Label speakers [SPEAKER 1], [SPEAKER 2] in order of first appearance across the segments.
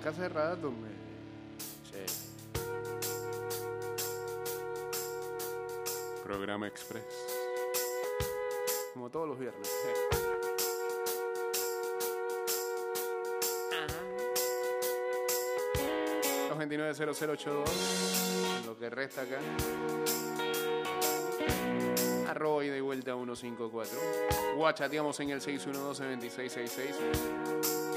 [SPEAKER 1] a casa cerrada, hombre. Sí. Programa Express. Como todos los viernes. Ajá. 290082, lo que resta acá. Arroba y de vuelta 154. Guachateamos en el 612 2666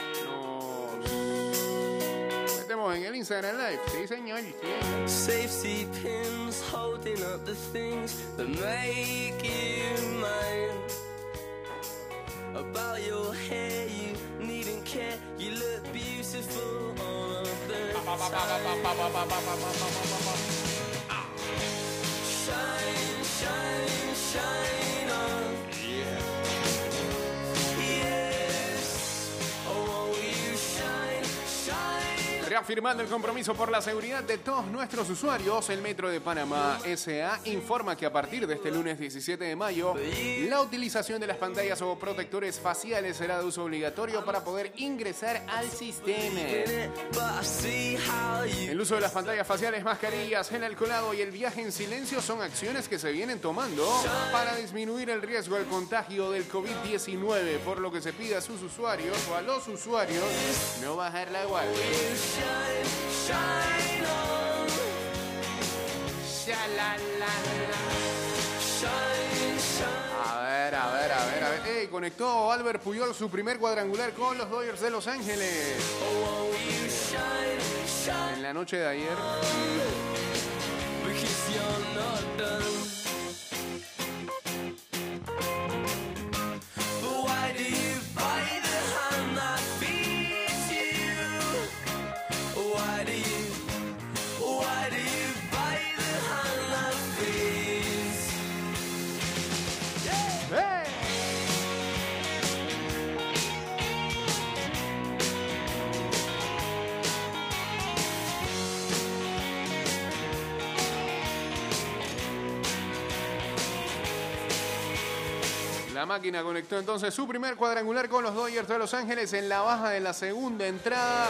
[SPEAKER 1] en el Insane Live. Sí, señor. Yeah.
[SPEAKER 2] Safety pins holding up the things that make you mine. About your hair, you needn't care. You look beautiful on a the.
[SPEAKER 1] Reafirmando el compromiso por la seguridad de todos nuestros usuarios, el Metro de Panamá SA informa que a partir de este lunes 17 de mayo, la utilización de las pantallas o protectores faciales será de uso obligatorio para poder ingresar al sistema. El uso de las pantallas faciales, mascarillas, gel alcoholado y el viaje en silencio son acciones que se vienen tomando para disminuir el riesgo al contagio del COVID-19, por lo que se pide a sus usuarios o a los usuarios no bajar la guardia. A ver, a ver, a ver, a ver. Ey, conectó Albert Puyol su primer cuadrangular con los Dodgers de Los Ángeles.
[SPEAKER 2] Oh,
[SPEAKER 1] en la noche de ayer. La máquina conectó entonces su primer cuadrangular con los Dodgers de Los Ángeles en la baja de la segunda entrada.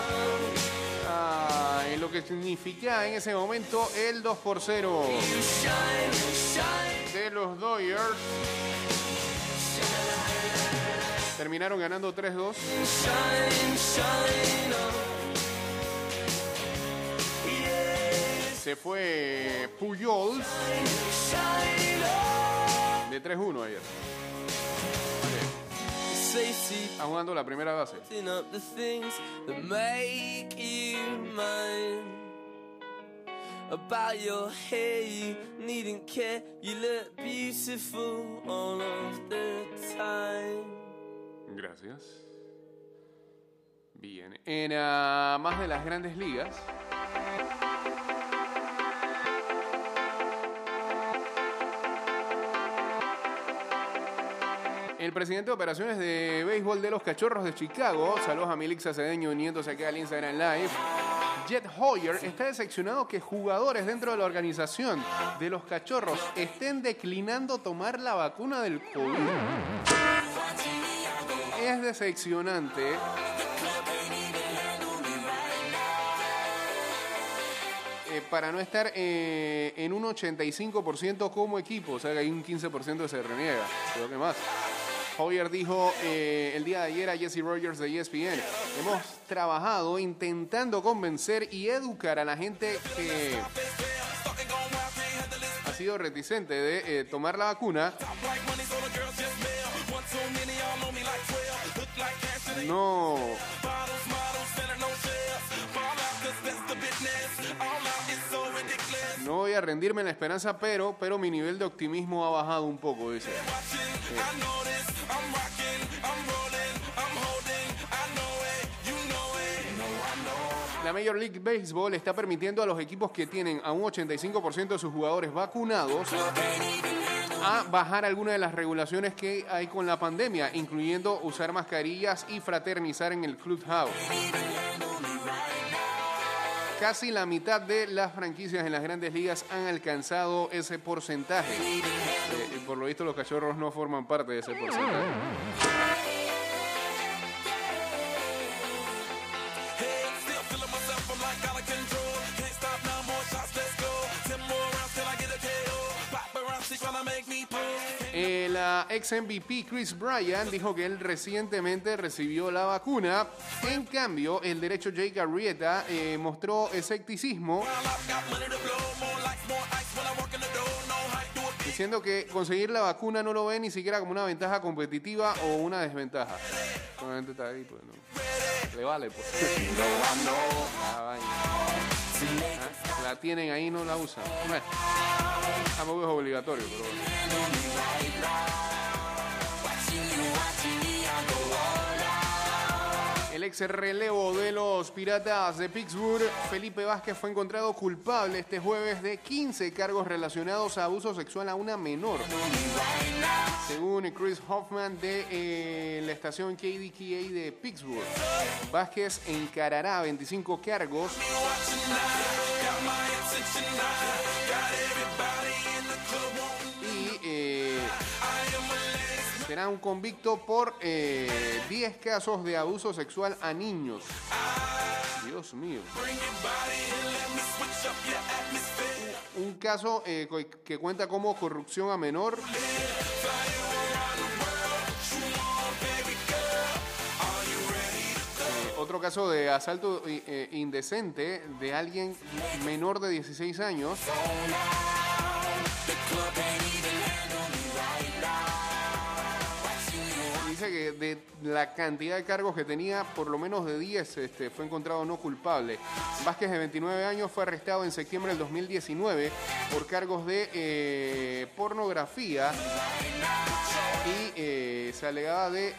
[SPEAKER 1] Ah, en lo que significa en ese momento el 2 por 0
[SPEAKER 2] Shine, shine,
[SPEAKER 1] de los Dodgers. Terminaron ganando 3-2.
[SPEAKER 2] shine, shine on. Yeah,
[SPEAKER 1] Se fue Pujols de 3-1 ayer.
[SPEAKER 2] Safety
[SPEAKER 1] Está jugando la primera base.
[SPEAKER 2] the things that make you mine. About your hair, you needn't care. You look beautiful all of the time.
[SPEAKER 1] Gracias. Bien. En ah, más de las grandes ligas. El presidente de operaciones de béisbol de los Cachorros de Chicago, saludos a Milix Cedeño uniéndose aquí al Instagram Live. Jet Hoyer está decepcionado que jugadores dentro de la organización de los Cachorros estén declinando tomar la vacuna del COVID. Es decepcionante. eh, para no estar eh, en un 85% como equipo, o sea que hay un 15% que se reniega, creo que más. Hoyer dijo eh, el día de ayer a Jesse Rogers de ESPN, hemos trabajado intentando convencer y educar a la gente que ha sido reticente de eh, tomar la vacuna. No, a rendirme en la esperanza, pero, pero mi nivel de optimismo ha bajado un poco, dice. La Major League Baseball está permitiendo a los equipos que tienen a un 85% de sus jugadores vacunados a bajar algunas de las regulaciones que hay con la pandemia, incluyendo usar mascarillas y fraternizar en el clubhouse. Casi la mitad de las franquicias en las grandes ligas han alcanzado ese porcentaje. Eh, por lo visto los cachorros no forman parte de ese porcentaje. La ex MVP Chris Bryan dijo que él recientemente recibió la vacuna. En cambio, el derecho Jake Arrieta eh, mostró escepticismo diciendo que conseguir la vacuna no lo ve ni siquiera como una ventaja competitiva o una desventaja. Solamente está ahí, pues no. Le vale, pues. ¿Ah? La tienen ahí, no la usan. Bueno, tampoco es obligatorio, pero. El ex relevo de los Piratas de Pittsburgh, Felipe Vázquez, fue encontrado culpable este jueves de 15 cargos relacionados a abuso sexual a una menor. Según Chris Hoffman de eh, la estación KDKA de Pittsburgh, Vázquez encarará 25 cargos será un convicto por eh, 10 casos de abuso sexual a niños. Dios mío. Un caso eh, que cuenta como corrupción a menor. Eh, otro caso de asalto eh, eh, indecente de alguien menor de 16 años. Que de la cantidad de cargos que tenía, por lo menos de 10 este, fue encontrado no culpable. Vázquez, de 29 años, fue arrestado en septiembre del 2019 por cargos de eh, pornografía y eh, se alegaba de eh,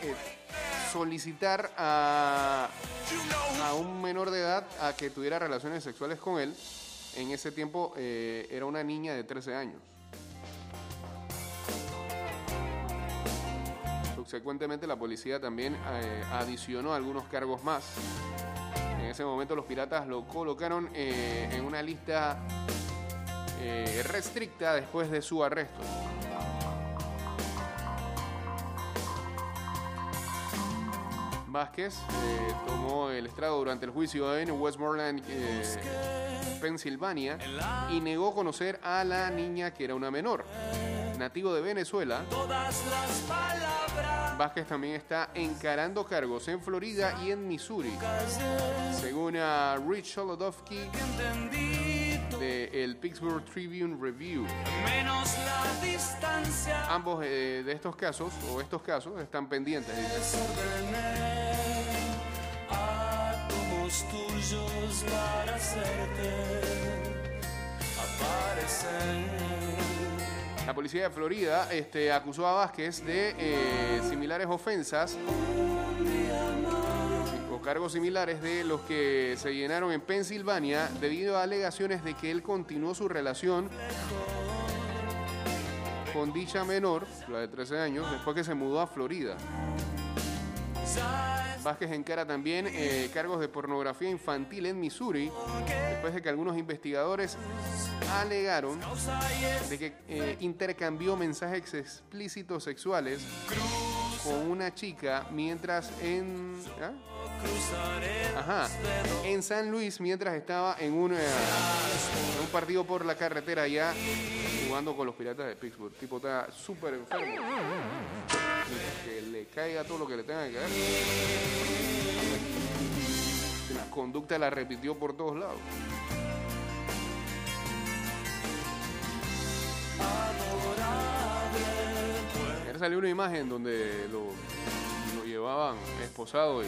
[SPEAKER 1] solicitar a, a un menor de edad a que tuviera relaciones sexuales con él. En ese tiempo era una niña de 13 años. Subsecuentemente la policía también eh, adicionó algunos cargos más. En ese momento los piratas lo colocaron eh, en una lista eh, restricta después de su arresto. Vázquez eh, tomó el estrado durante el juicio en Westmoreland, Pensilvania, y negó conocer a la niña que era una menor. Nativo de Venezuela,
[SPEAKER 2] Todas las palabras
[SPEAKER 1] Vázquez también está encarando cargos en Florida y en Missouri. Según a Rich Solodowski de el Pittsburgh Tribune Review,
[SPEAKER 2] menos la distancia.
[SPEAKER 1] ambos eh, de estos casos o estos casos están pendientes.
[SPEAKER 2] átomos tuyos para hacerte aparecer.
[SPEAKER 1] La policía de Florida este, acusó a Vázquez de eh, similares ofensas o cargos similares de los que se llenaron en Pensilvania debido a alegaciones de que él continuó su relación con dicha menor, la de 13 años, después que se mudó a Florida. Vázquez encara también eh, cargos de pornografía infantil en Missouri, después de que algunos investigadores alegaron de que eh, intercambió mensajes explícitos sexuales con una chica mientras en ¿ah? Ajá, en San Luis mientras estaba en un, eh, en un partido por la carretera allá jugando con los piratas de Pittsburgh. Tipo está súper enfermo. Que le caiga todo lo que le tenga que caer. La conducta la repitió por todos lados. Ayer salió una imagen donde lo, llevaban esposado y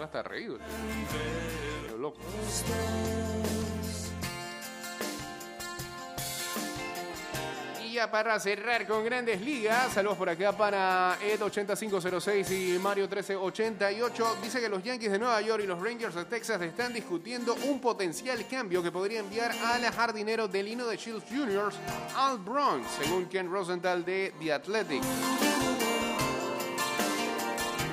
[SPEAKER 1] hasta reído. Loco. Para cerrar con grandes ligas, saludos por acá para Ed8506 y Mario1388. Dice que los Yankees de Nueva York y los Rangers de Texas están discutiendo un potencial cambio que podría enviar al jardinero del Lino de Shields Jr., al Bronx, según Ken Rosenthal de The Athletic.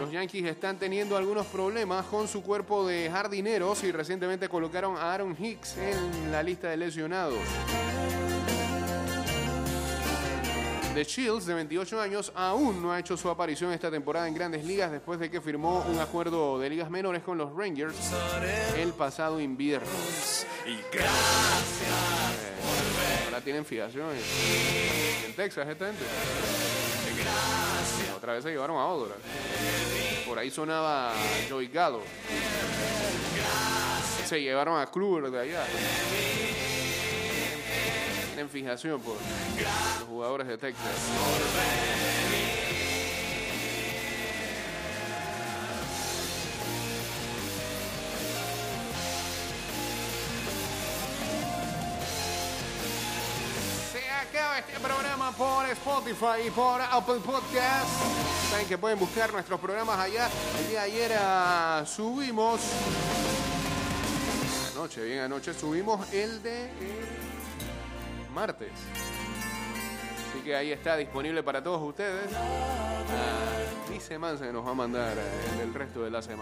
[SPEAKER 1] Los Yankees están teniendo algunos problemas con su cuerpo de jardineros y recientemente colocaron a Aaron Hicks en la lista de lesionados. The Shields, de 28 años, aún no ha hecho su aparición esta temporada en grandes ligas después de que firmó un acuerdo de ligas menores con los Rangers el pasado invierno.
[SPEAKER 2] Y gracias.
[SPEAKER 1] Ahora tienen fijación en, Texas esta gente. Otra vez se llevaron a Odora. Por ahí sonaba Joey Gallo. Se llevaron a Kluber de allá. Tienen fijación por los jugadores de Texas. Acaba este programa por Spotify y por Apple Podcast. Saben que pueden buscar nuestros programas allá. El día de ayer ah, subimos. Anoche, bien anoche, subimos el de eh, martes. Así que ahí está disponible para todos ustedes. Ah, dice Mansa nos va a mandar eh, el resto de la semana.